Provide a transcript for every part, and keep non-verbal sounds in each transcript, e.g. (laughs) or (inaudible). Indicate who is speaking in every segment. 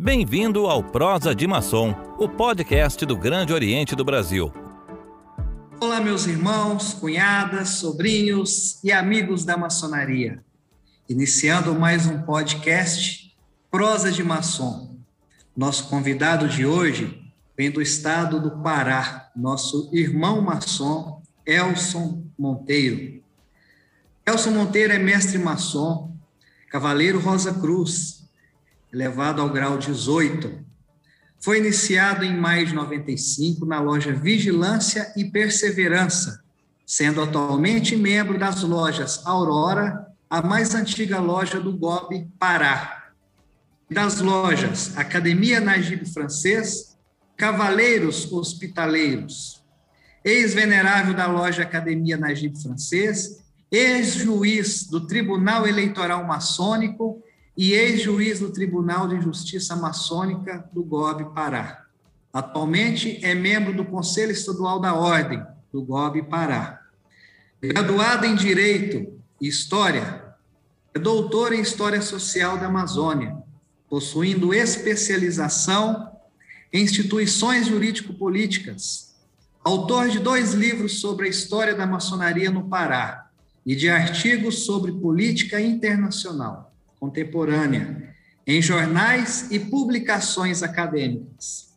Speaker 1: Bem-vindo ao Prosa de Maçom, o podcast do Grande Oriente do Brasil.
Speaker 2: Olá, meus irmãos, cunhadas, sobrinhos e amigos da maçonaria. Iniciando mais um podcast Prosa de Maçom. Nosso convidado de hoje vem do estado do Pará, nosso irmão maçom, Elson Monteiro. Elson Monteiro é mestre maçom, cavaleiro Rosa Cruz, elevado ao grau 18. Foi iniciado em maio de 95 na loja Vigilância e Perseverança, sendo atualmente membro das lojas Aurora, a mais antiga loja do GOB Pará. Das lojas Academia Najib Francês, Cavaleiros Hospitaleiros, ex-venerável da loja Academia Najib Francês, ex-juiz do Tribunal Eleitoral Maçônico e ex-juiz do Tribunal de Justiça Maçônica do GOB Pará. Atualmente é membro do Conselho Estadual da Ordem do GOB Pará. Graduado em Direito e História, é doutor em História Social da Amazônia, possuindo especialização em instituições jurídico-políticas. Autor de dois livros sobre a história da maçonaria no Pará e de artigos sobre política internacional contemporânea em jornais e publicações acadêmicas.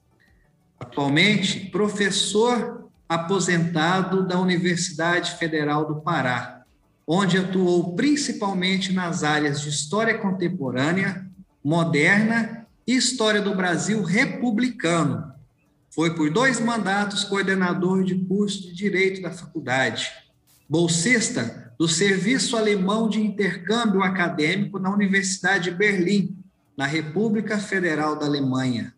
Speaker 2: Atualmente, professor aposentado da Universidade Federal do Pará, onde atuou principalmente nas áreas de história contemporânea, moderna e história do Brasil republicano. Foi por dois mandatos coordenador de curso de direito da faculdade, bolsista do Serviço Alemão de Intercâmbio Acadêmico na Universidade de Berlim, na República Federal da Alemanha,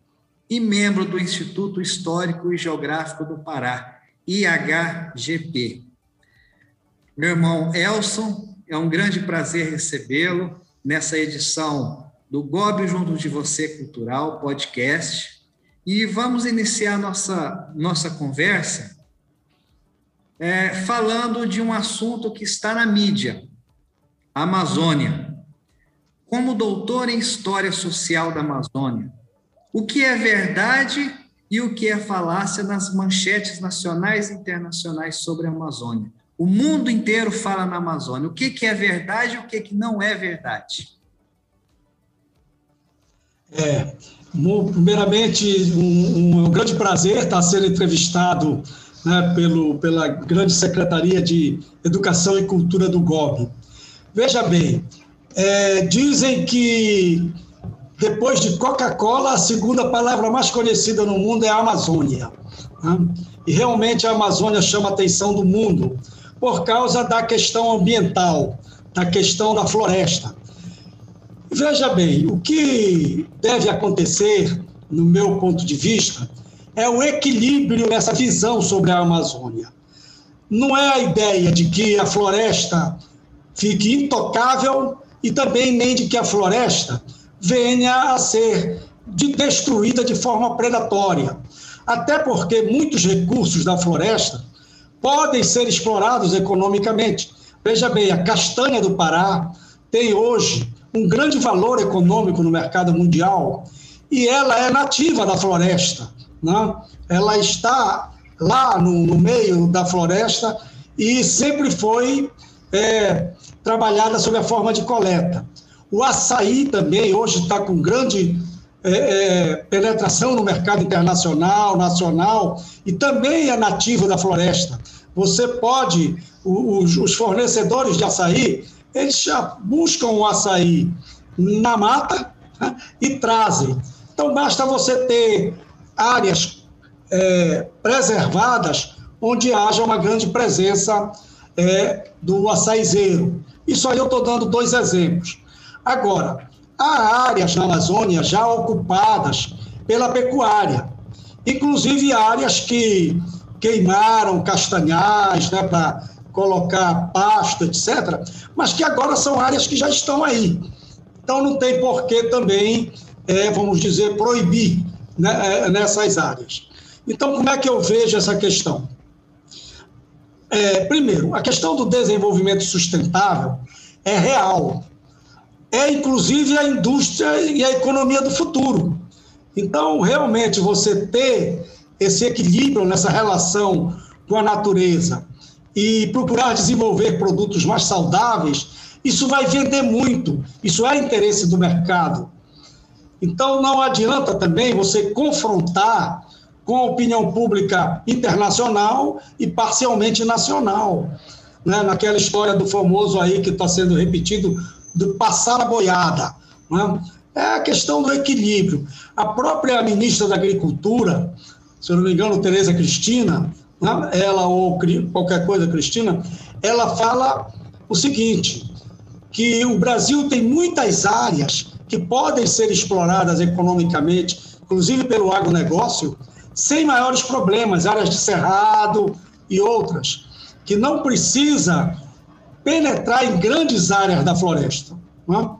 Speaker 2: e membro do Instituto Histórico e Geográfico do Pará, IHGP. Meu irmão Elson, é um grande prazer recebê-lo nessa edição do Gobe Junto de Você Cultural podcast. E vamos iniciar nossa, nossa conversa é, falando de um assunto que está na mídia, a Amazônia. Como doutor em História Social da Amazônia, o que é verdade e o que é falácia nas manchetes nacionais e internacionais sobre a Amazônia? O mundo inteiro fala na Amazônia. O que, que é verdade e o que, que não é verdade?
Speaker 3: É, primeiramente, um, um grande prazer estar sendo entrevistado né, pelo, pela grande Secretaria de Educação e Cultura do GOB. Veja bem, é, dizem que depois de Coca-Cola, a segunda palavra mais conhecida no mundo é Amazônia. Né? E realmente a Amazônia chama a atenção do mundo por causa da questão ambiental, da questão da floresta. Veja bem, o que deve acontecer, no meu ponto de vista, é o equilíbrio nessa visão sobre a Amazônia. Não é a ideia de que a floresta fique intocável e também nem de que a floresta venha a ser destruída de forma predatória. Até porque muitos recursos da floresta podem ser explorados economicamente. Veja bem, a castanha do Pará tem hoje um grande valor econômico no mercado mundial e ela é nativa da floresta né? ela está lá no, no meio da floresta e sempre foi é, trabalhada sob a forma de coleta. O açaí também hoje está com grande é, é, penetração no mercado internacional, nacional, e também é nativo da floresta. Você pode, os, os fornecedores de açaí, eles já buscam o açaí na mata né, e trazem. Então, basta você ter áreas é, preservadas onde haja uma grande presença é, do açaizeiro. Isso aí eu estou dando dois exemplos. Agora, há áreas na Amazônia já ocupadas pela pecuária, inclusive áreas que queimaram castanhais né, para colocar pasto, etc., mas que agora são áreas que já estão aí. Então não tem por que também, é, vamos dizer, proibir né, é, nessas áreas. Então, como é que eu vejo essa questão? É, primeiro, a questão do desenvolvimento sustentável é real. É, inclusive, a indústria e a economia do futuro. Então, realmente, você ter esse equilíbrio nessa relação com a natureza e procurar desenvolver produtos mais saudáveis, isso vai vender muito, isso é interesse do mercado. Então, não adianta também você confrontar com a opinião pública internacional e parcialmente nacional. Né? Naquela história do famoso aí que está sendo repetido, do passar a boiada. Né? É a questão do equilíbrio. A própria ministra da Agricultura, se eu não me engano, Tereza Cristina, né? ela ou qualquer coisa Cristina, ela fala o seguinte, que o Brasil tem muitas áreas que podem ser exploradas economicamente, inclusive pelo agronegócio, sem maiores problemas, áreas de cerrado e outras, que não precisa penetrar em grandes áreas da floresta. Né?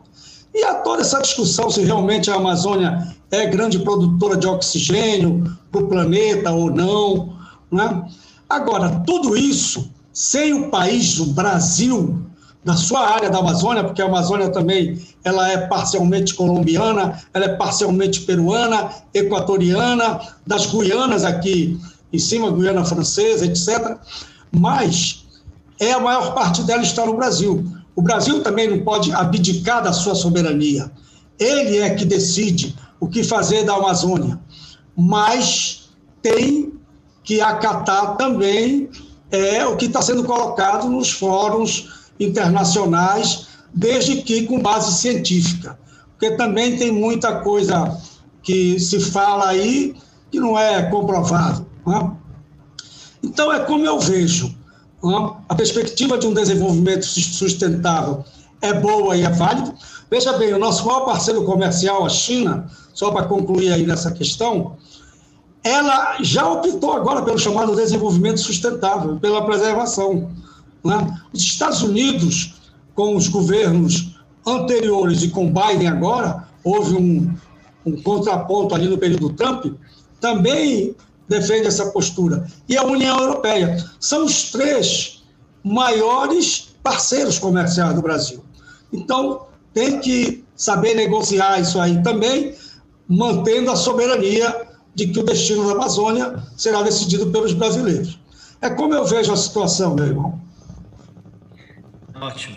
Speaker 3: E há toda essa discussão se realmente a Amazônia é grande produtora de oxigênio para o planeta ou não. Né? Agora, tudo isso, sem o país, o Brasil, na sua área da Amazônia, porque a Amazônia também ela é parcialmente colombiana, ela é parcialmente peruana, equatoriana, das Guianas aqui em cima, Guiana Francesa, etc. Mas é a maior parte dela está no Brasil. O Brasil também não pode abdicar da sua soberania. Ele é que decide o que fazer da Amazônia, mas tem que acatar também é o que está sendo colocado nos fóruns internacionais, desde que com base científica, porque também tem muita coisa que se fala aí que não é comprovado. Né? Então, é como eu vejo a perspectiva de um desenvolvimento sustentável é boa e é válida. Veja bem, o nosso maior parceiro comercial, a China, só para concluir aí nessa questão, ela já optou agora pelo chamado desenvolvimento sustentável, pela preservação. Né? Os Estados Unidos, com os governos anteriores e com Biden agora, houve um, um contraponto ali no período Trump, também defende essa postura. E a União Europeia. São os três maiores parceiros comerciais do Brasil. Então, tem que saber negociar isso aí também, mantendo a soberania de que o destino da Amazônia será decidido pelos brasileiros. É como eu vejo a situação, meu irmão.
Speaker 2: Ótimo.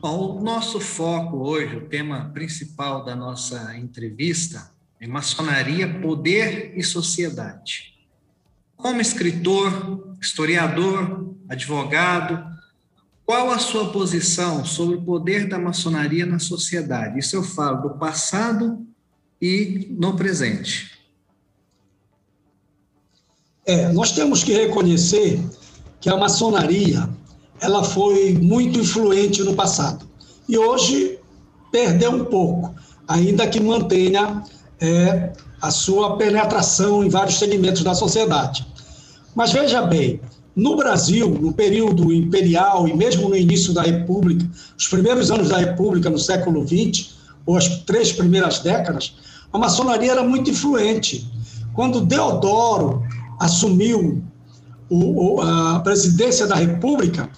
Speaker 2: Bom, o nosso foco hoje, o tema principal da nossa entrevista, em maçonaria, poder e sociedade. Como escritor, historiador, advogado, qual a sua posição sobre o poder da maçonaria na sociedade? Isso eu falo do passado e no presente.
Speaker 3: É, nós temos que reconhecer que a maçonaria ela foi muito influente no passado e hoje perdeu um pouco, ainda que mantenha é, a sua penetração em vários segmentos da sociedade. Mas veja bem, no Brasil, no período imperial e mesmo no início da República, os primeiros anos da República, no século XX, ou as três primeiras décadas, a maçonaria era muito influente. Quando Deodoro assumiu o, a presidência da República,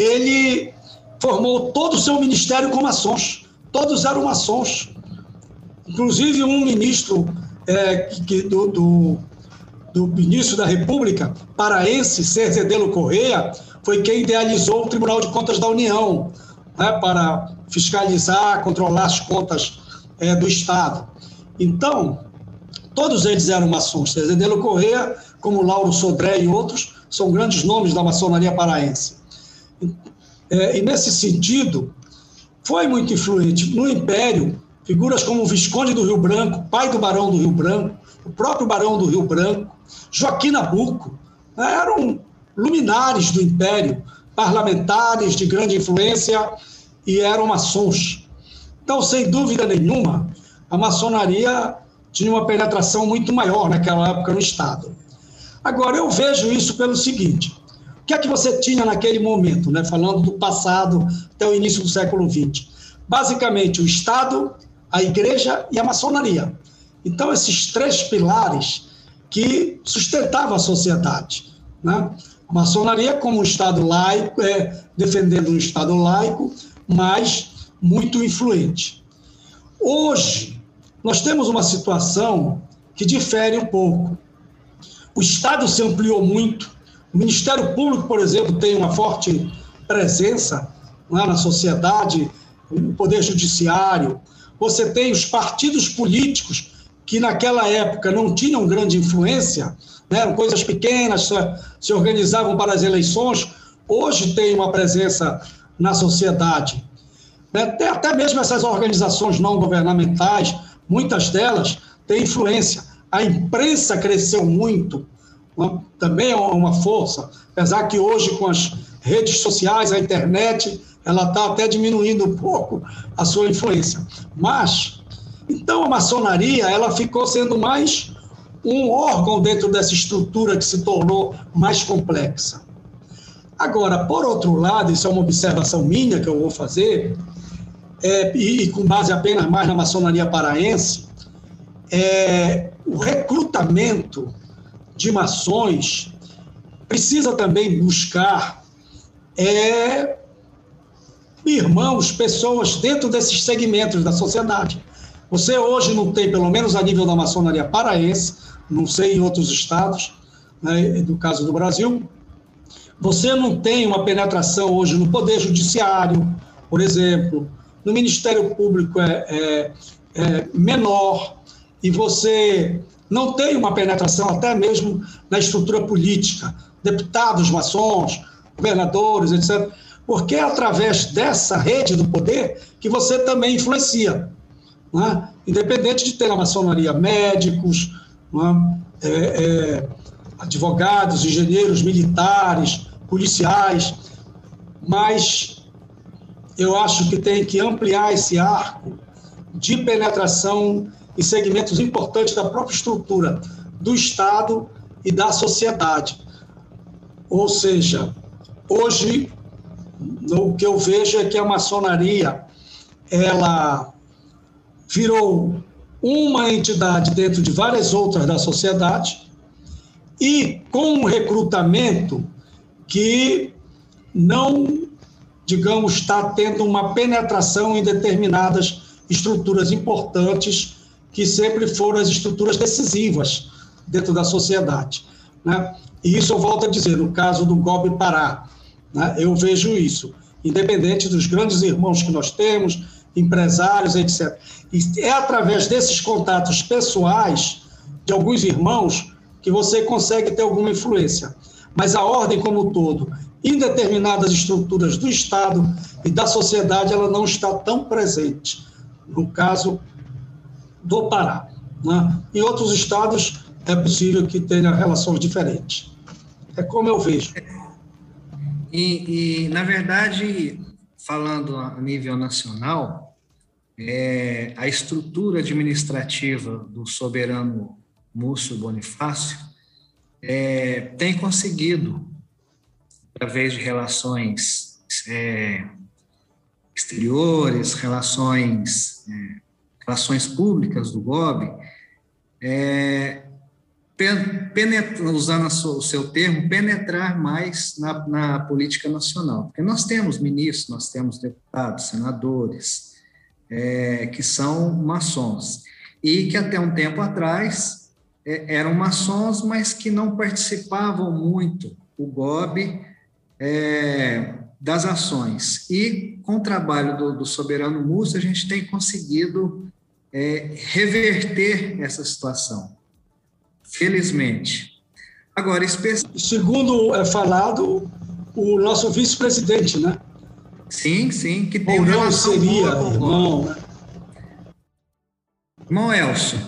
Speaker 3: ele formou todo o seu ministério com maçons. Todos eram maçons. Inclusive, um ministro é, que, do, do, do, ministro da República, paraense, Cerzedelo Correia, foi quem idealizou o Tribunal de Contas da União né, para fiscalizar, controlar as contas é, do Estado. Então, todos eles eram maçons. Cerzedelo Correia, como Lauro Sodré e outros, são grandes nomes da maçonaria paraense. É, e nesse sentido, foi muito influente. No Império, Figuras como o Visconde do Rio Branco, pai do Barão do Rio Branco, o próprio Barão do Rio Branco, Joaquim Nabuco, né, eram luminares do Império, parlamentares de grande influência e eram maçons. Então, sem dúvida nenhuma, a maçonaria tinha uma penetração muito maior naquela época no Estado. Agora, eu vejo isso pelo seguinte: que é que você tinha naquele momento, né, falando do passado até o início do século XX? Basicamente, o Estado a igreja e a maçonaria. Então, esses três pilares que sustentavam a sociedade. Né? A maçonaria como um Estado laico, é, defendendo um Estado laico, mas muito influente. Hoje, nós temos uma situação que difere um pouco. O Estado se ampliou muito, o Ministério Público, por exemplo, tem uma forte presença lá na sociedade, o Poder Judiciário, você tem os partidos políticos que naquela época não tinham grande influência, né, eram coisas pequenas, se organizavam para as eleições, hoje tem uma presença na sociedade. Né, até mesmo essas organizações não governamentais, muitas delas têm influência. A imprensa cresceu muito, também é uma força, apesar que hoje com as redes sociais, a internet, ela está até diminuindo um pouco a sua influência. Mas, então a maçonaria, ela ficou sendo mais um órgão dentro dessa estrutura que se tornou mais complexa. Agora, por outro lado, isso é uma observação minha que eu vou fazer, é, e, com base apenas mais na maçonaria paraense, é, o recrutamento de maçons precisa também buscar é, irmãos, pessoas dentro desses segmentos da sociedade. Você hoje não tem, pelo menos a nível da maçonaria paraense, não sei em outros estados, né, do caso do Brasil, você não tem uma penetração hoje no Poder Judiciário, por exemplo, no Ministério Público é, é, é menor, e você não tem uma penetração até mesmo na estrutura política, deputados maçons, governadores, etc porque é através dessa rede do poder que você também influencia. Né? Independente de ter na maçonaria médicos, né? é, é, advogados, engenheiros, militares, policiais, mas eu acho que tem que ampliar esse arco de penetração em segmentos importantes da própria estrutura do Estado e da sociedade. Ou seja, hoje o que eu vejo é que a maçonaria ela virou uma entidade dentro de várias outras da sociedade e com um recrutamento que não, digamos, está tendo uma penetração em determinadas estruturas importantes que sempre foram as estruturas decisivas dentro da sociedade. Né? E isso eu volto a dizer, no caso do Golpe Pará, né? Eu vejo isso, independente dos grandes irmãos que nós temos, empresários, etc. E é através desses contatos pessoais de alguns irmãos que você consegue ter alguma influência. Mas a ordem como um todo, em determinadas estruturas do Estado e da sociedade, ela não está tão presente. No caso do Pará. Né? Em outros estados, é possível que tenha relações diferentes. É como eu vejo.
Speaker 2: E, e, na verdade, falando a nível nacional, é, a estrutura administrativa do soberano Múcio Bonifácio é, tem conseguido, através de relações é, exteriores, relações, é, relações públicas do GOB, é, penetra, usando o seu termo, penetrar mais na, na, política nacional. Porque nós temos ministros, nós temos deputados, senadores, é, que são maçons, e que até um tempo atrás é, eram maçons, mas que não participavam muito, o GOB, é, das ações. E com o trabalho do, do Soberano Múcio, a gente tem conseguido é, reverter essa situação felizmente. Agora,
Speaker 3: segundo é falado, o nosso vice-presidente, né?
Speaker 2: Sim, sim, que tem
Speaker 3: Ou não seria irmão, né?
Speaker 2: Irmão Elcio,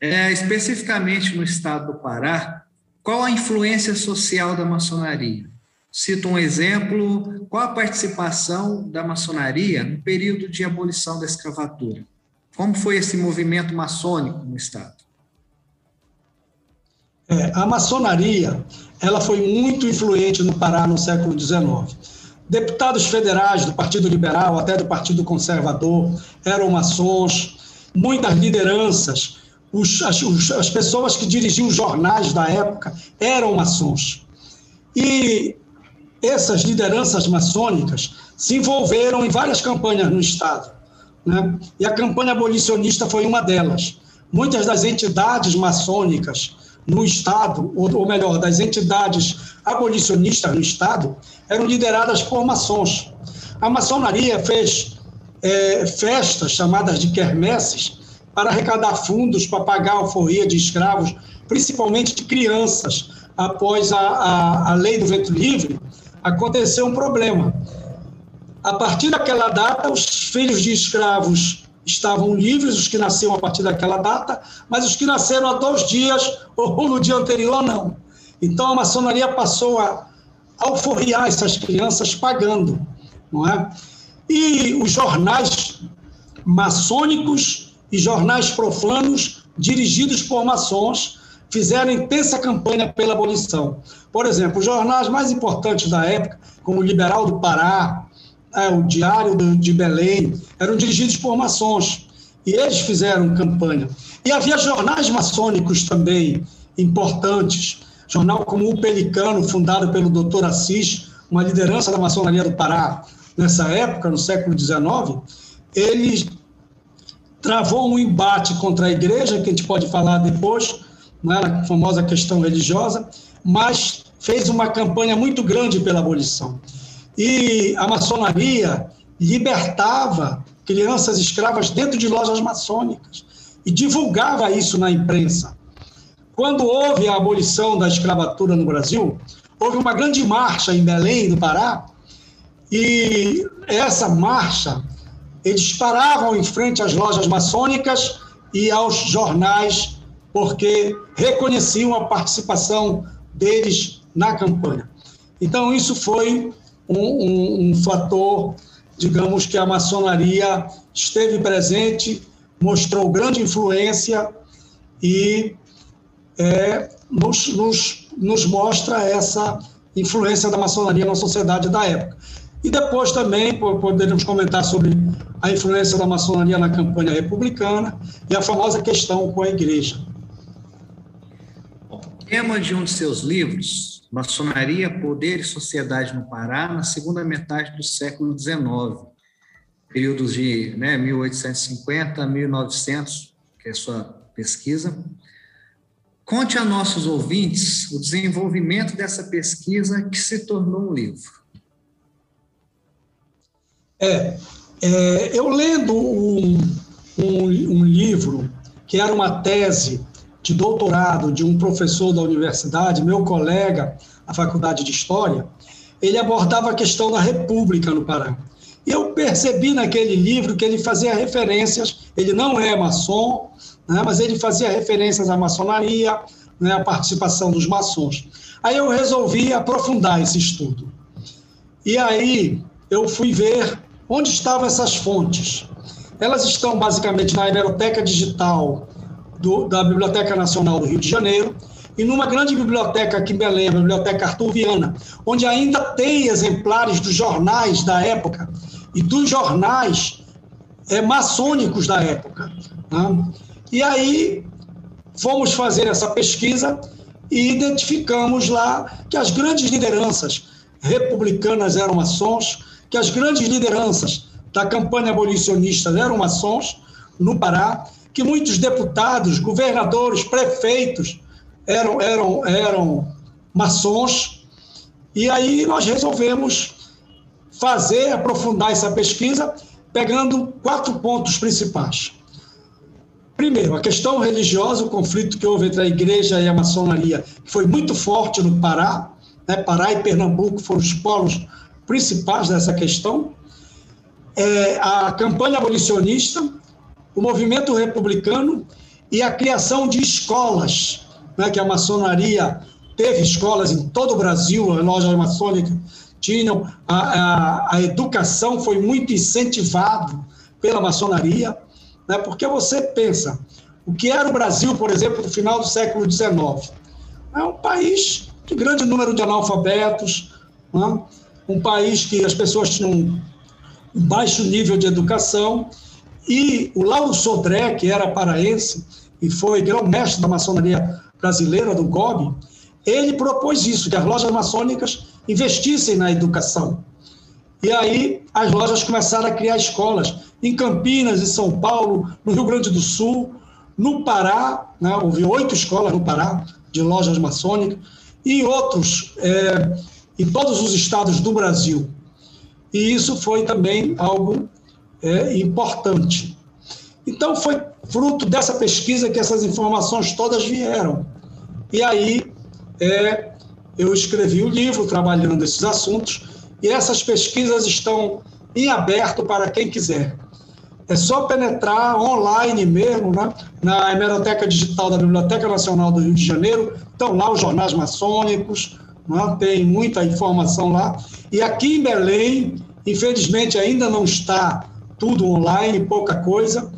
Speaker 2: é, especificamente no estado do Pará, qual a influência social da maçonaria? Cito um exemplo, qual a participação da maçonaria no período de abolição da escravatura? Como foi esse movimento maçônico no estado?
Speaker 3: É, a maçonaria ela foi muito influente no Pará no século XIX. Deputados federais do Partido Liberal, até do Partido Conservador, eram maçons, muitas lideranças, os, as, os, as pessoas que dirigiam os jornais da época eram maçons. E essas lideranças maçônicas se envolveram em várias campanhas no Estado. Né? e a campanha abolicionista foi uma delas. Muitas das entidades maçônicas no Estado, ou, melhor, das entidades abolicionistas no Estado, eram lideradas por maçons. A maçonaria fez é, festas chamadas de quermesses para arrecadar fundos para pagar a alforria de escravos, principalmente de crianças. Após a, a, a lei do vento livre, aconteceu um problema. A partir daquela data, os filhos de escravos estavam livres, os que nasceram a partir daquela data, mas os que nasceram há dois dias (laughs) ou no dia anterior, não. Então a maçonaria passou a alforriar essas crianças pagando, não é? E os jornais maçônicos e jornais profanos dirigidos por maçons fizeram intensa campanha pela abolição. Por exemplo, os jornais mais importantes da época, como o Liberal do Pará, é, o Diário de Belém, eram dirigidos por maçons. E eles fizeram campanha. E havia jornais maçônicos também importantes, jornal como o Pelicano, fundado pelo doutor Assis, uma liderança da maçonaria do Pará nessa época, no século XIX, ele travou um embate contra a igreja, que a gente pode falar depois, né, na famosa questão religiosa, mas fez uma campanha muito grande pela abolição. E a maçonaria libertava crianças escravas dentro de lojas maçônicas e divulgava isso na imprensa. Quando houve a abolição da escravatura no Brasil, houve uma grande marcha em Belém, do Pará, e essa marcha, eles paravam em frente às lojas maçônicas e aos jornais, porque reconheciam a participação deles na campanha. Então, isso foi um, um, um fator, digamos, que a maçonaria esteve presente, mostrou grande influência e é, nos, nos, nos mostra essa influência da maçonaria na sociedade da época. E depois também poderíamos comentar sobre a influência da maçonaria na campanha republicana e a famosa questão com a igreja.
Speaker 2: Tema de um de seus livros Maçonaria, Poder e Sociedade no Pará, na segunda metade do século XIX, períodos de né, 1850 a 1900, que é a sua pesquisa. Conte a nossos ouvintes o desenvolvimento dessa pesquisa que se tornou um livro.
Speaker 3: É, é eu lendo um, um, um livro que era uma tese de doutorado de um professor da universidade, meu colega, na faculdade de História, ele abordava a questão da República no Pará. Eu percebi naquele livro que ele fazia referências, ele não é maçom, né, mas ele fazia referências à maçonaria, né, à participação dos maçons. Aí eu resolvi aprofundar esse estudo. E aí eu fui ver onde estavam essas fontes. Elas estão basicamente na Hemeroteca Digital do, da Biblioteca Nacional do Rio de Janeiro e numa grande biblioteca aqui em Belém, a Biblioteca Arthur Viana, onde ainda tem exemplares dos jornais da época e dos jornais é, maçônicos da época. Né? E aí fomos fazer essa pesquisa e identificamos lá que as grandes lideranças republicanas eram maçons, que as grandes lideranças da campanha abolicionista eram maçons no Pará, que muitos deputados, governadores, prefeitos eram, eram, eram maçons, e aí nós resolvemos fazer, aprofundar essa pesquisa, pegando quatro pontos principais. Primeiro, a questão religiosa, o conflito que houve entre a igreja e a maçonaria, que foi muito forte no Pará, né? Pará e Pernambuco foram os polos principais dessa questão. É, a campanha abolicionista, o movimento republicano e a criação de escolas, né, que a maçonaria teve escolas em todo o Brasil, a loja maçônica tinham, a, a, a educação foi muito incentivada pela maçonaria, né, porque você pensa, o que era o Brasil, por exemplo, no final do século XIX? É um país de grande número de analfabetos, né, um país que as pessoas tinham um baixo nível de educação, e o Lauro Sodré, que era paraense e foi grão-mestre da maçonaria brasileira, do GOB, ele propôs isso, que as lojas maçônicas investissem na educação. E aí as lojas começaram a criar escolas, em Campinas, em São Paulo, no Rio Grande do Sul, no Pará, né, houve oito escolas no Pará de lojas maçônicas, e outros, é, em todos os estados do Brasil. E isso foi também algo é, importante. Então, foi fruto dessa pesquisa que essas informações todas vieram. E aí, é, eu escrevi o livro trabalhando esses assuntos, e essas pesquisas estão em aberto para quem quiser. É só penetrar online mesmo, né? na hemeroteca digital da Biblioteca Nacional do Rio de Janeiro, estão lá os jornais maçônicos, né? tem muita informação lá. E aqui em Belém, infelizmente ainda não está tudo online, pouca coisa,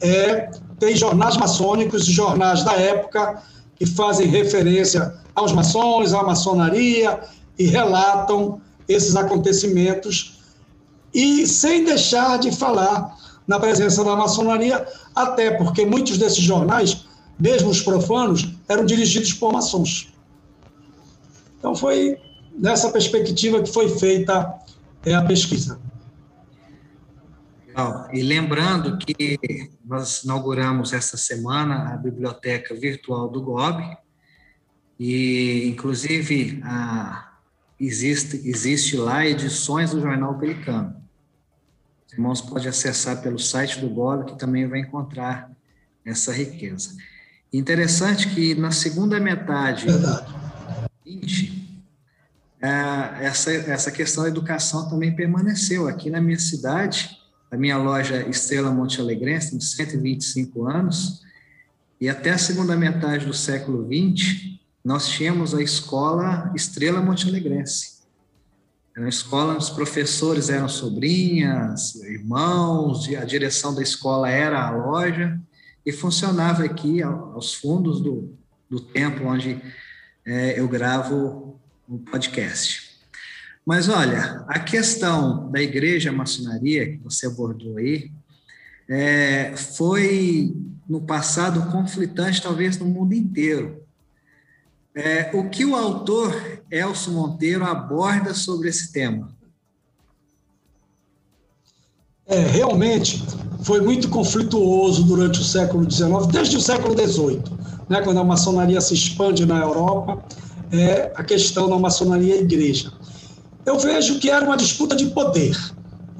Speaker 3: é, tem jornais maçônicos, jornais da época, que fazem referência aos maçons, à maçonaria, e relatam esses acontecimentos, e sem deixar de falar na presença da maçonaria, até porque muitos desses jornais, mesmo os profanos, eram dirigidos por maçons. Então foi nessa perspectiva que foi feita é, a pesquisa.
Speaker 2: E lembrando que nós inauguramos essa semana a biblioteca virtual do GOB, e inclusive a, existe, existe lá edições do Jornal Pelicano. Os irmãos podem acessar pelo site do GOB, que também vai encontrar essa riqueza. Interessante que na segunda metade Verdade. 20, é, essa, essa questão da educação também permaneceu. Aqui na minha cidade, a minha loja Estrela Monte Alegrense tem 125 anos, e até a segunda metade do século XX, nós tínhamos a escola Estrela Monte Alegrense. Era uma escola, os professores eram sobrinhas, irmãos, a direção da escola era a loja, e funcionava aqui aos fundos do, do templo onde é, eu gravo o podcast. Mas olha, a questão da igreja maçonaria que você abordou aí é, foi no passado conflitante, talvez no mundo inteiro. É, o que o autor Elcio Monteiro aborda sobre esse tema?
Speaker 3: É, realmente foi muito conflituoso durante o século XIX, desde o século XVIII, né, quando a maçonaria se expande na Europa, é, a questão da maçonaria e igreja eu vejo que era uma disputa de poder.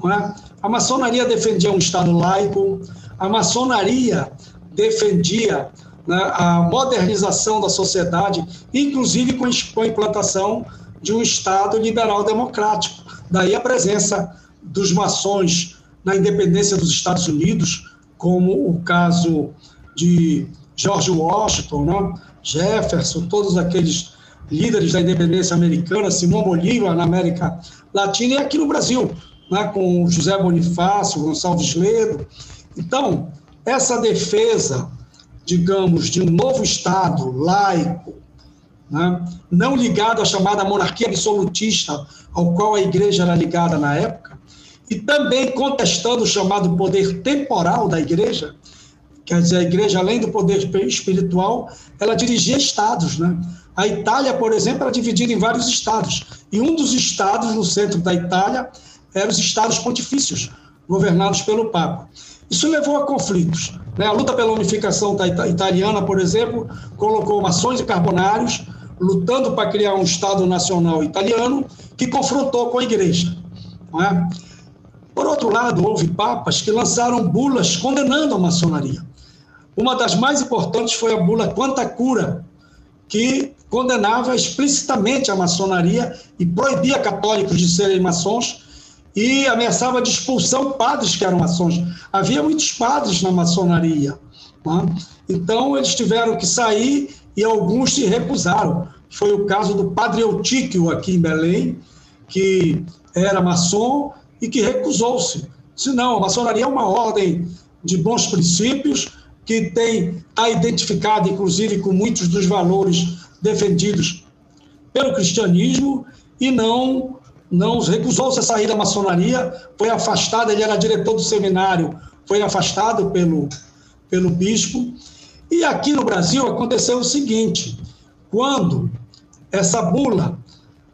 Speaker 3: É? A maçonaria defendia um Estado laico, a maçonaria defendia né, a modernização da sociedade, inclusive com a implantação de um Estado liberal democrático. Daí a presença dos maçons na independência dos Estados Unidos, como o caso de George Washington, né, Jefferson, todos aqueles líderes da independência americana, Simão Bolívar na América Latina e aqui no Brasil, né, com José Bonifácio, Gonçalves Ledo. Então, essa defesa, digamos, de um novo Estado laico, né, não ligado à chamada monarquia absolutista, ao qual a igreja era ligada na época, e também contestando o chamado poder temporal da igreja, quer dizer, a igreja, além do poder espiritual, ela dirigia estados, né? A Itália, por exemplo, era dividida em vários estados. E um dos estados no centro da Itália eram os estados pontifícios, governados pelo Papa. Isso levou a conflitos. Né? A luta pela unificação italiana, por exemplo, colocou maçons e carbonários lutando para criar um Estado nacional italiano que confrontou com a igreja. É? Por outro lado, houve papas que lançaram bulas condenando a maçonaria. Uma das mais importantes foi a bula Quanta Cura, que condenava explicitamente a maçonaria e proibia católicos de serem maçons e ameaçava de expulsão padres que eram maçons. Havia muitos padres na maçonaria. Né? Então, eles tiveram que sair e alguns se recusaram. Foi o caso do padre Eutíquio, aqui em Belém, que era maçom e que recusou-se. Se não, a maçonaria é uma ordem de bons princípios, que tem está identificada, inclusive, com muitos dos valores defendidos pelo cristianismo e não não recusou-se a sair da maçonaria, foi afastado, ele era diretor do seminário, foi afastado pelo, pelo bispo. E aqui no Brasil aconteceu o seguinte: quando essa bula,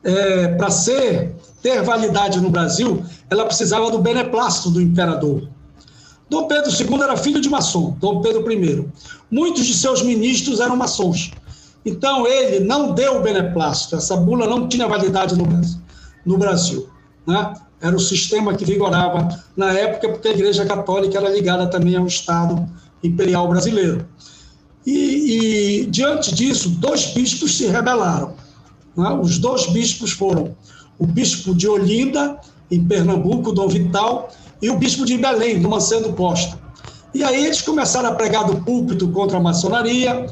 Speaker 3: é, para ser ter validade no Brasil, ela precisava do beneplácito do imperador. Dom Pedro II era filho de maçom, Dom Pedro I. Muitos de seus ministros eram maçons. Então, ele não deu o beneplácito, essa bula não tinha validade no Brasil. No Brasil né? Era o sistema que vigorava na época, porque a Igreja Católica era ligada também ao Estado Imperial Brasileiro. E, e diante disso, dois bispos se rebelaram. Né? Os dois bispos foram o bispo de Olinda, em Pernambuco, Dom Vital, e o bispo de Belém, do Macedo Costa. E aí eles começaram a pregar do púlpito contra a maçonaria,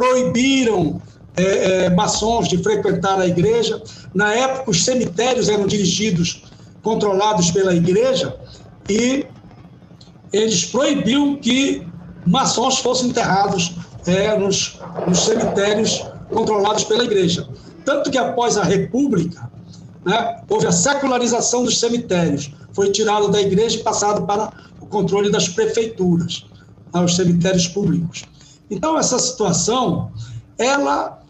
Speaker 3: proibiram é, é, maçons de frequentar a igreja. Na época, os cemitérios eram dirigidos, controlados pela igreja, e eles proibiam que maçons fossem enterrados é, nos, nos cemitérios controlados pela igreja. Tanto que após a República, né, houve a secularização dos cemitérios. Foi tirado da igreja e passado para o controle das prefeituras, né, os cemitérios públicos. Então, essa situação, ela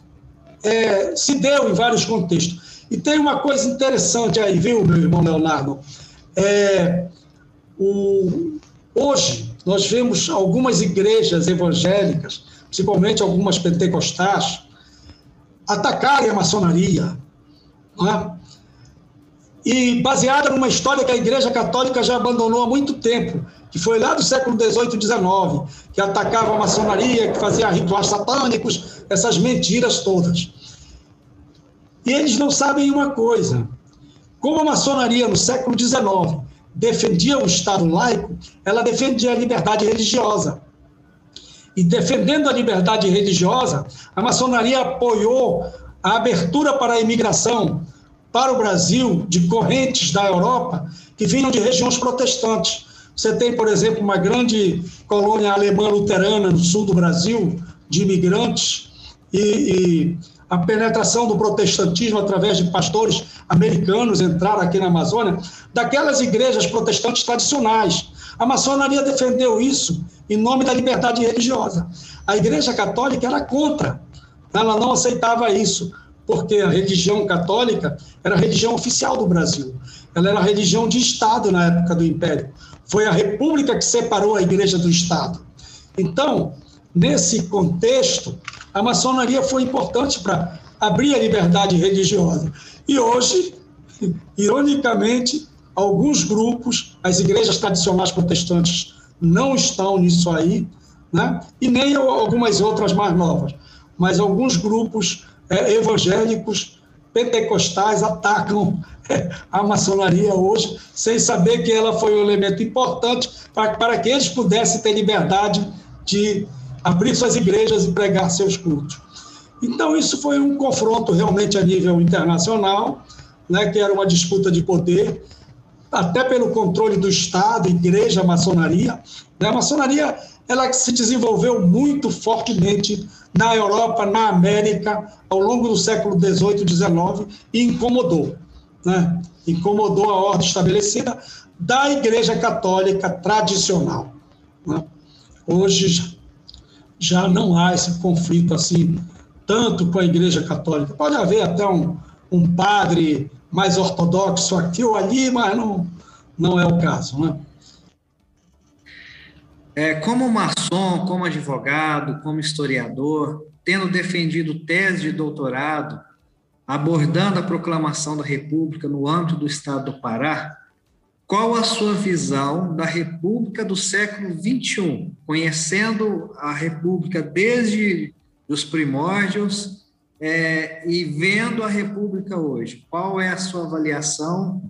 Speaker 3: é, se deu em vários contextos. E tem uma coisa interessante aí, viu, meu irmão Leonardo? É, o, hoje, nós vemos algumas igrejas evangélicas, principalmente algumas pentecostais, atacarem a maçonaria. É? E baseada numa história que a Igreja Católica já abandonou há muito tempo, que foi lá do século XVIII e XIX, que atacava a maçonaria, que fazia rituais satânicos, essas mentiras todas. E eles não sabem uma coisa: como a maçonaria no século XIX defendia o Estado laico, ela defendia a liberdade religiosa. E defendendo a liberdade religiosa, a maçonaria apoiou a abertura para a imigração para o Brasil de correntes da Europa que vinham de regiões protestantes. Você tem, por exemplo, uma grande colônia alemã luterana no sul do Brasil, de imigrantes, e, e a penetração do protestantismo através de pastores americanos entraram aqui na Amazônia, daquelas igrejas protestantes tradicionais. A maçonaria defendeu isso em nome da liberdade religiosa. A Igreja Católica era contra, ela não aceitava isso, porque a religião católica era a religião oficial do Brasil. Ela era a religião de Estado na época do Império. Foi a República que separou a Igreja do Estado. Então, nesse contexto, a maçonaria foi importante para abrir a liberdade religiosa. E hoje, ironicamente, alguns grupos, as igrejas tradicionais protestantes não estão nisso aí, né? e nem algumas outras mais novas, mas alguns grupos é, evangélicos pentecostais atacam (laughs) a maçonaria hoje, sem saber que ela foi um elemento importante para, para que eles pudessem ter liberdade de abrir suas igrejas e pregar seus cultos. Então, isso foi um confronto realmente a nível internacional, né, que era uma disputa de poder, até pelo controle do Estado, igreja, maçonaria. Né? A maçonaria ela se desenvolveu muito fortemente na Europa, na América, ao longo do século XVIII e XIX, e incomodou. Né? Incomodou a ordem estabelecida da Igreja Católica tradicional. Né? Hoje já não há esse conflito assim, tanto com a Igreja Católica. Pode haver até um, um padre mais ortodoxo aqui ou ali, mas não, não é o caso, né?
Speaker 2: É, como maçom, como advogado, como historiador, tendo defendido tese de doutorado, abordando a proclamação da República no âmbito do Estado do Pará, qual a sua visão da República do século XXI, conhecendo a República desde os primórdios é, e vendo a República hoje? Qual é a sua avaliação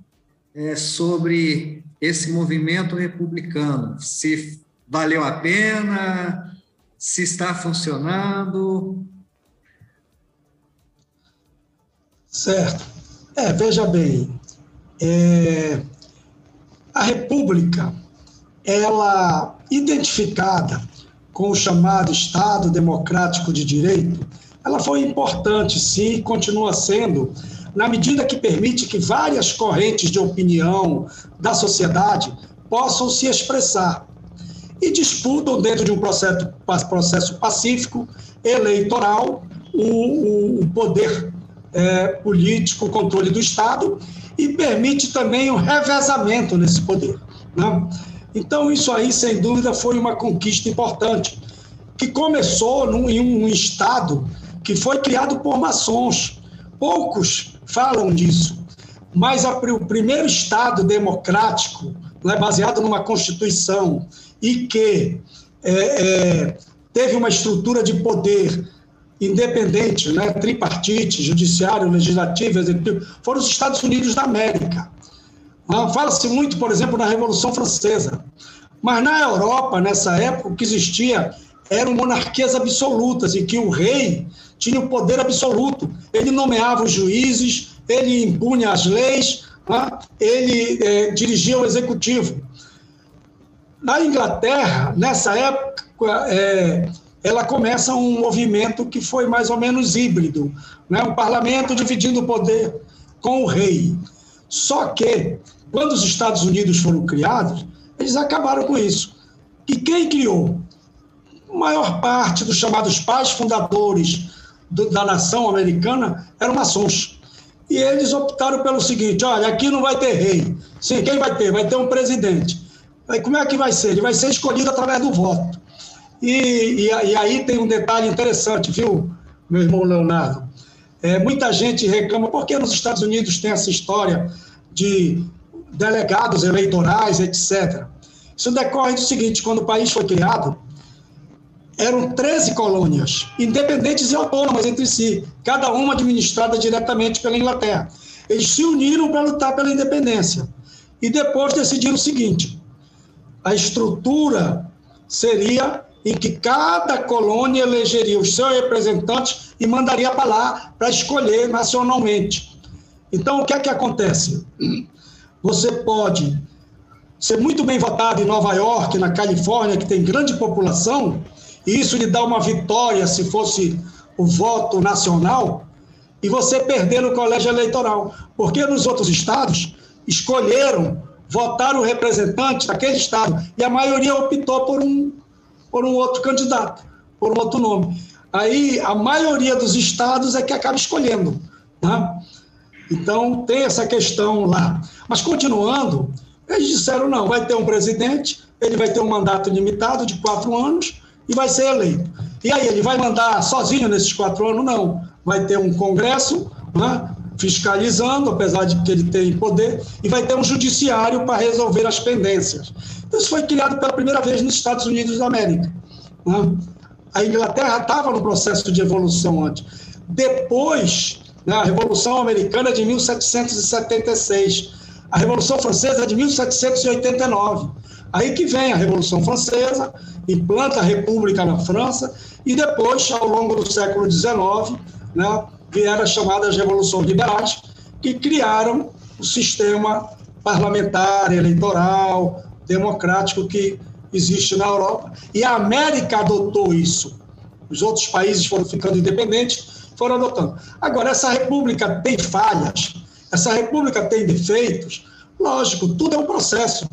Speaker 2: é, sobre esse movimento republicano? Se valeu a pena? Se está funcionando?
Speaker 3: Certo. É, veja bem, é, a República, ela identificada com o chamado Estado Democrático de Direito, ela foi importante, sim, e continua sendo, na medida que permite que várias correntes de opinião da sociedade possam se expressar e disputam dentro de um processo, processo pacífico, eleitoral, o, o poder é, político, o controle do Estado, e permite também o revezamento nesse poder. Né? Então, isso aí, sem dúvida, foi uma conquista importante, que começou num, em um Estado que foi criado por maçons. Poucos falam disso, mas a, o primeiro Estado democrático, né, baseado numa Constituição e que é, é, teve uma estrutura de poder independente, né, tripartite, judiciário, legislativo, executivo, foram os Estados Unidos da América. Ah, fala-se muito, por exemplo, na Revolução Francesa. Mas na Europa, nessa época, o que existia eram monarquias absolutas, em que o rei tinha o poder absoluto. Ele nomeava os juízes, ele impunha as leis, ah, ele eh, dirigia o executivo. Na Inglaterra, nessa época, é, ela começa um movimento que foi mais ou menos híbrido, né? um parlamento dividindo o poder com o rei. Só que, quando os Estados Unidos foram criados, eles acabaram com isso. E quem criou? A maior parte dos chamados pais fundadores do, da nação americana eram maçons. E eles optaram pelo seguinte: olha, aqui não vai ter rei. Sim, quem vai ter? Vai ter um presidente. Como é que vai ser? Ele vai ser escolhido através do voto. E, e, e aí tem um detalhe interessante, viu, meu irmão Leonardo? É, muita gente reclama, porque nos Estados Unidos tem essa história de delegados eleitorais, etc. Isso decorre do seguinte: quando o país foi criado, eram 13 colônias, independentes e autônomas entre si, cada uma administrada diretamente pela Inglaterra. Eles se uniram para lutar pela independência. E depois decidiram o seguinte: a estrutura seria em que cada colônia elegeria os seus representantes e mandaria para lá para escolher nacionalmente. Então, o que é que acontece? Você pode ser muito bem votado em Nova York, na Califórnia, que tem grande população, e isso lhe dá uma vitória se fosse o voto nacional, e você perder no colégio eleitoral. Porque nos outros estados escolheram votar o representante daquele estado, e a maioria optou por um por um outro candidato, por um outro nome. Aí a maioria dos estados é que acaba escolhendo. Né? Então tem essa questão lá. Mas continuando, eles disseram: não, vai ter um presidente, ele vai ter um mandato limitado de quatro anos e vai ser eleito. E aí, ele vai mandar sozinho nesses quatro anos? Não. Vai ter um Congresso né, fiscalizando, apesar de que ele tem poder, e vai ter um judiciário para resolver as pendências. Isso foi criado pela primeira vez nos Estados Unidos da América. Né? A Inglaterra estava no processo de evolução antes. Depois, né, a Revolução Americana de 1776, a Revolução Francesa de 1789. Aí que vem a Revolução Francesa, implanta a República na França, e depois, ao longo do século XIX, né, vieram as chamadas Revoluções Liberais, que criaram o sistema parlamentar, eleitoral, democrático que existe na Europa. E a América adotou isso. Os outros países foram ficando independentes, foram adotando. Agora, essa república tem falhas, essa república tem defeitos. Lógico, tudo é um processo.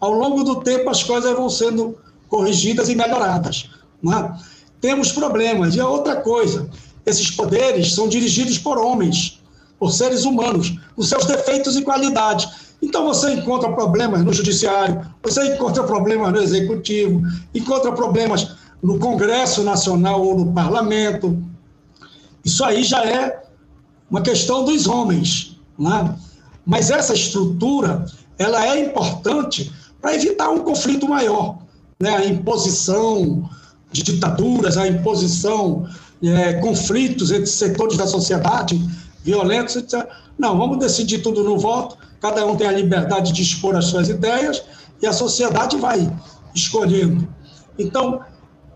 Speaker 3: Ao longo do tempo, as coisas vão sendo corrigidas e melhoradas. É? Temos problemas. E a outra coisa, esses poderes são dirigidos por homens, por seres humanos, com seus defeitos e qualidades. Então você encontra problemas no judiciário, você encontra problemas no executivo, encontra problemas no Congresso Nacional ou no Parlamento. Isso aí já é uma questão dos homens, né? Mas essa estrutura, ela é importante para evitar um conflito maior, né? A imposição de ditaduras, a imposição é, conflitos entre setores da sociedade violentos, etc. Não, vamos decidir tudo no voto cada um tem a liberdade de expor as suas ideias e a sociedade vai escolhendo. Então,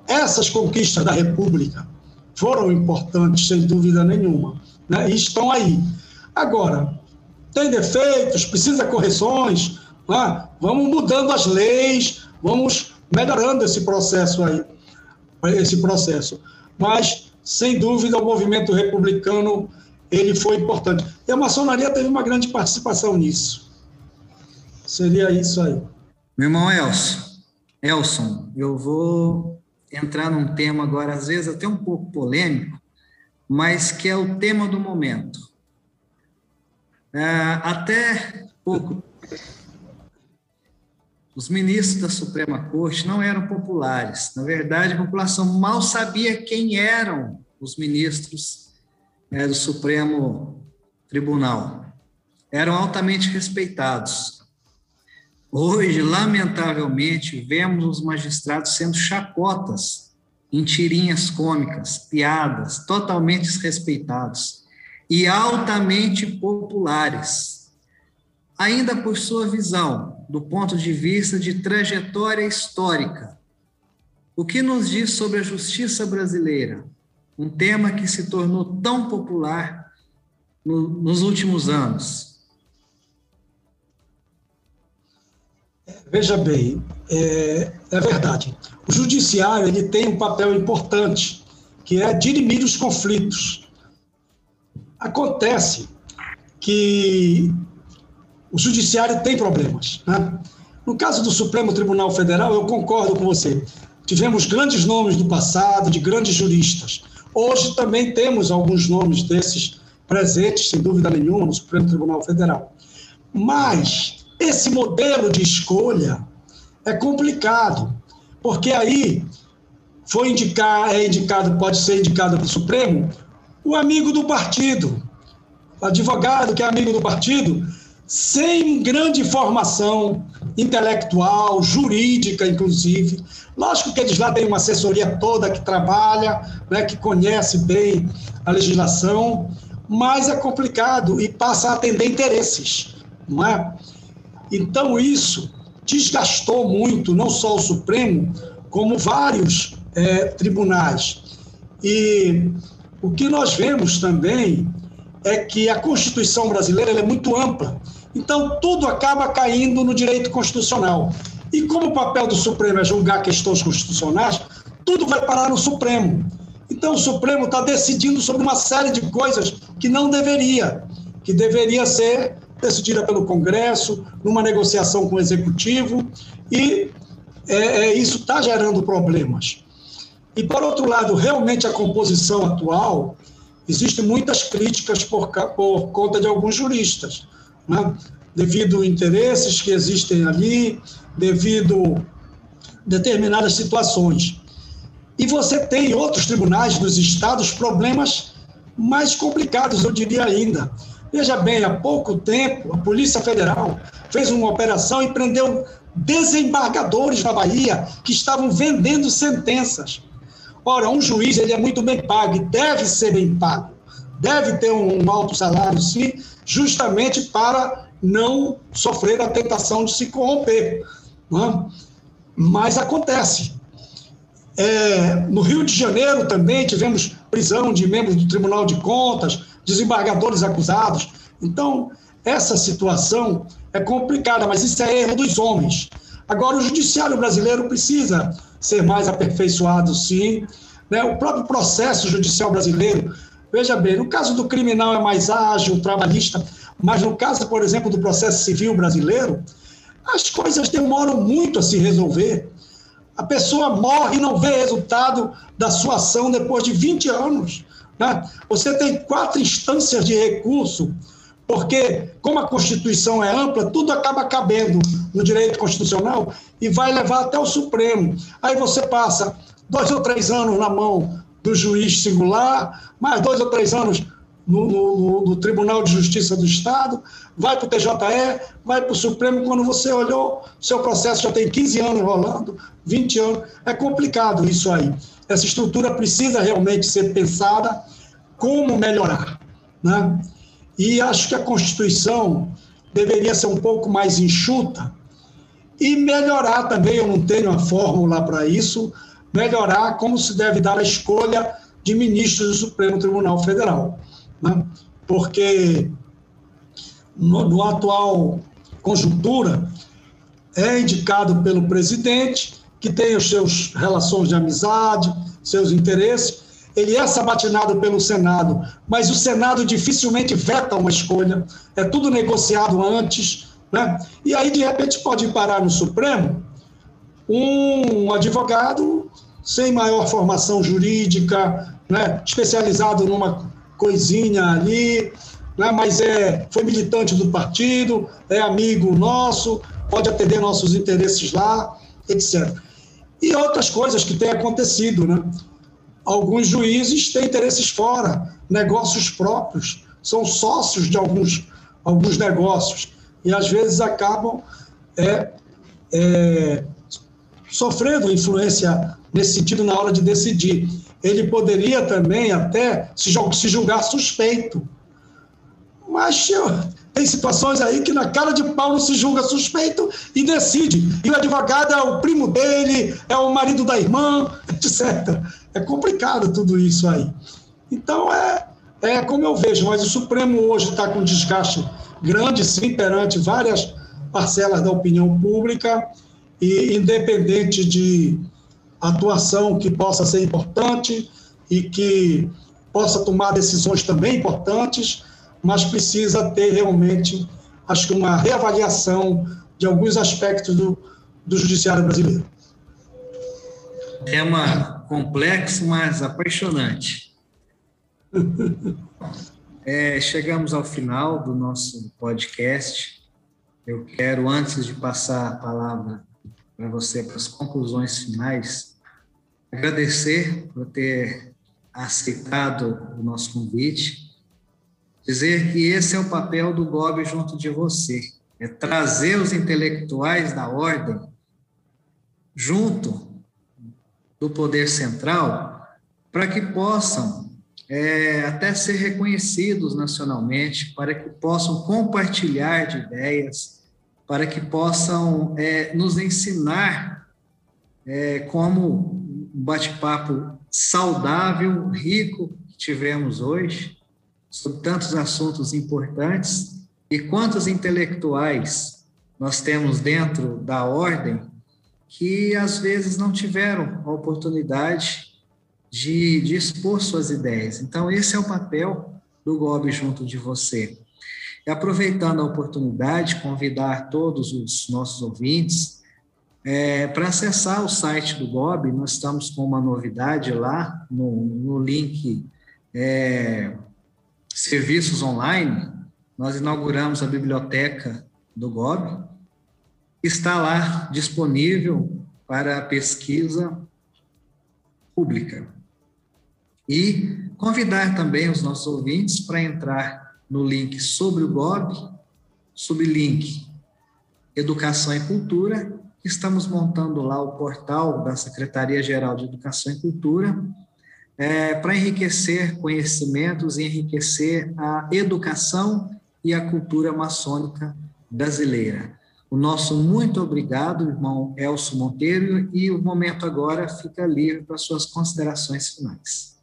Speaker 3: essas conquistas da República foram importantes, sem dúvida nenhuma, né? e estão aí. Agora, tem defeitos, precisa correções, né? vamos mudando as leis, vamos melhorando esse processo aí, esse processo. Mas, sem dúvida, o movimento republicano ele foi importante. E a maçonaria teve uma grande participação nisso. Seria isso aí.
Speaker 2: Meu irmão Elson, Elson, eu vou entrar num tema agora, às vezes até um pouco polêmico, mas que é o tema do momento. É, até pouco os ministros da Suprema Corte não eram populares. Na verdade, a população mal sabia quem eram os ministros é, do Supremo Tribunal. Eram altamente respeitados. Hoje, lamentavelmente, vemos os magistrados sendo chacotas em tirinhas cômicas, piadas, totalmente desrespeitados e altamente populares, ainda por sua visão, do ponto de vista de trajetória histórica. O que nos diz sobre a justiça brasileira? Um tema que se tornou tão popular no, nos últimos anos.
Speaker 3: Veja bem, é, é, verdade. O judiciário ele tem um papel importante, que é dirimir os conflitos. Acontece que o judiciário tem problemas. Né? No caso do Supremo Tribunal Federal, eu concordo com você. Tivemos grandes nomes do passado, de grandes juristas. Hoje também temos alguns nomes desses presentes, sem dúvida nenhuma, no Supremo Tribunal Federal. Mas esse modelo de escolha é complicado, porque aí foi indicar, é indicado, pode ser indicado para o Supremo, o amigo do partido, o advogado que é amigo do partido, sem grande formação intelectual, jurídica, inclusive. Lógico que eles lá têm uma assessoria toda que trabalha, né, que conhece bem a legislação, mas é complicado e passa a atender interesses, não é? Então, isso desgastou muito, não só o Supremo, como vários é, tribunais. E o que nós vemos também é que a Constituição brasileira é muito ampla. Então, tudo acaba caindo no direito constitucional. E como o papel do Supremo é julgar questões constitucionais, tudo vai parar no Supremo. Então, o Supremo está decidindo sobre uma série de coisas que não deveria, que deveria ser decidida pelo Congresso, numa negociação com o Executivo, e é, é, isso está gerando problemas. E, por outro lado, realmente a composição atual, existem muitas críticas por, por conta de alguns juristas, né? devido a interesses que existem ali, devido determinadas situações. E você tem em outros tribunais dos estados problemas mais complicados, eu diria ainda. Veja bem, há pouco tempo, a Polícia Federal fez uma operação e prendeu desembargadores na Bahia que estavam vendendo sentenças. Ora, um juiz ele é muito bem pago e deve ser bem pago, deve ter um alto salário, sim, justamente para não sofrer a tentação de se corromper. É? Mas acontece. É, no Rio de Janeiro também tivemos prisão de membros do Tribunal de Contas, desembargadores acusados. Então, essa situação é complicada, mas isso é erro dos homens. Agora, o judiciário brasileiro precisa ser mais aperfeiçoado, sim. Né? O próprio processo judicial brasileiro, veja bem, no caso do criminal é mais ágil, trabalhista, mas no caso, por exemplo, do processo civil brasileiro, as coisas demoram muito a se resolver. A pessoa morre e não vê resultado da sua ação depois de 20 anos. Né? Você tem quatro instâncias de recurso, porque, como a Constituição é ampla, tudo acaba cabendo no direito constitucional e vai levar até o Supremo. Aí você passa dois ou três anos na mão do juiz singular, mais dois ou três anos no, no, no, Tribunal de Justiça do Estado, vai para o TJE, vai para o Supremo. Quando você olhou, seu processo já tem 15 anos rolando, 20 anos. É complicado isso aí. Essa estrutura precisa realmente ser pensada como melhorar. Né? E acho que a Constituição deveria ser um pouco mais enxuta e melhorar também, eu não tenho uma fórmula para isso, melhorar como se deve dar a escolha de ministros do Supremo Tribunal Federal. Né? Porque no, no atual conjuntura é indicado pelo presidente que tem os seus relações de amizade, seus interesses, ele é sabatinado pelo Senado, mas o Senado dificilmente veta uma escolha, é tudo negociado antes, né? e aí de repente pode parar no Supremo um advogado sem maior formação jurídica, né? especializado numa coisinha ali, né? mas é, foi militante do partido, é amigo nosso, pode atender nossos interesses lá, etc. E outras coisas que têm acontecido, né? Alguns juízes têm interesses fora, negócios próprios, são sócios de alguns, alguns negócios e às vezes acabam é, é, sofrendo influência nesse sentido na hora de decidir. Ele poderia também até se, julgar suspeito. Mas tem situações aí que na cara de pau não se julga suspeito e decide. E o advogado é o primo dele, é o marido da irmã, (laughs) etc. É complicado tudo isso aí. Então é, é como eu vejo, mas o Supremo hoje está com desgaste grande, sim, perante várias parcelas da opinião pública e independente de atuação que possa ser importante e que possa tomar decisões também importantes, mas precisa ter realmente, acho que, uma reavaliação de alguns aspectos do, do judiciário brasileiro.
Speaker 2: Tema complexo, mas apaixonante. (laughs) É, chegamos ao final do nosso podcast. Eu quero, antes de passar a palavra para você para as conclusões finais, agradecer por ter aceitado o nosso convite, dizer que esse é o papel do GOB junto de você, é trazer os intelectuais da ordem junto do poder central para que possam é, até ser reconhecidos nacionalmente, para que possam compartilhar de ideias, para que possam é, nos ensinar é, como um bate-papo saudável, rico que tivemos hoje, sobre tantos assuntos importantes, e quantos intelectuais nós temos dentro da ordem que às vezes não tiveram a oportunidade de, de expor suas ideias. Então, esse é o papel do GOB junto de você. E aproveitando a oportunidade, convidar todos os nossos ouvintes é, para acessar o site do GOB, nós estamos com uma novidade lá no, no link é, Serviços Online. Nós inauguramos a biblioteca do GOB, está lá disponível para pesquisa pública. E convidar também os nossos ouvintes para entrar no link sobre o GOB, sublink Educação e Cultura. Estamos montando lá o portal da Secretaria-Geral de Educação e Cultura é, para enriquecer conhecimentos e enriquecer a educação e a cultura maçônica brasileira. O nosso muito obrigado, irmão Elcio Monteiro, e o momento agora fica livre para suas considerações finais.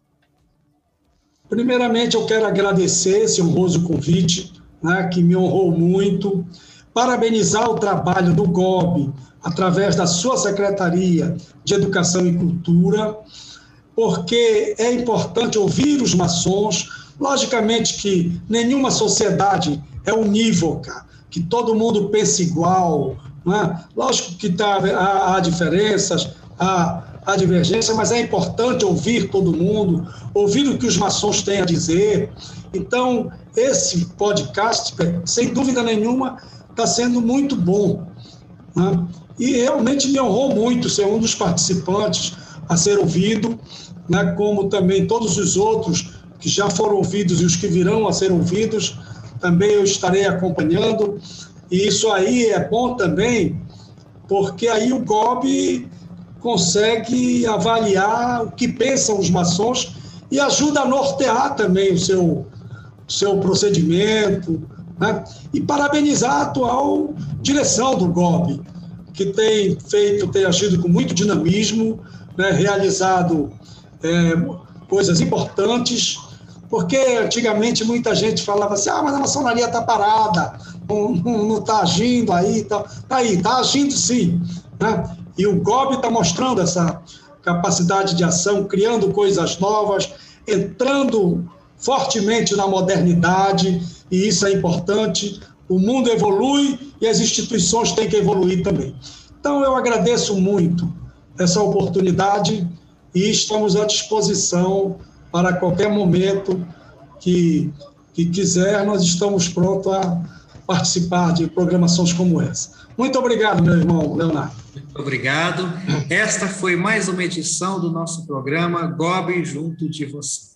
Speaker 3: Primeiramente, eu quero agradecer esse honroso convite, né, que me honrou muito, parabenizar o trabalho do GOB, através da sua Secretaria de Educação e Cultura, porque é importante ouvir os maçons. Logicamente que nenhuma sociedade é unívoca, que todo mundo pensa igual. Né? Lógico que tá, há, há diferenças, há a divergência, mas é importante ouvir todo mundo, ouvir o que os maçons têm a dizer. Então, esse podcast, sem dúvida nenhuma, está sendo muito bom. Né? E realmente me honrou muito ser um dos participantes a ser ouvido, né? como também todos os outros que já foram ouvidos e os que virão a ser ouvidos, também eu estarei acompanhando. E isso aí é bom também, porque aí o GOB consegue avaliar o que pensam os maçons e ajuda a nortear também o seu, seu procedimento. Né? E parabenizar a atual direção do GOB, que tem feito, tem agido com muito dinamismo, né? realizado é, coisas importantes, porque antigamente muita gente falava assim, ah, mas a maçonaria está parada, não está agindo aí, tá, tá aí, está agindo sim. Né? E o GOB está mostrando essa capacidade de ação, criando coisas novas, entrando fortemente na modernidade, e isso é importante. O mundo evolui e as instituições têm que evoluir também. Então, eu agradeço muito essa oportunidade e estamos à disposição para qualquer momento que, que quiser, nós estamos prontos a, participar de programações como essa. Muito obrigado, meu irmão Leonardo.
Speaker 2: Muito obrigado. Esta foi mais uma edição do nosso programa Gobe Junto de Você.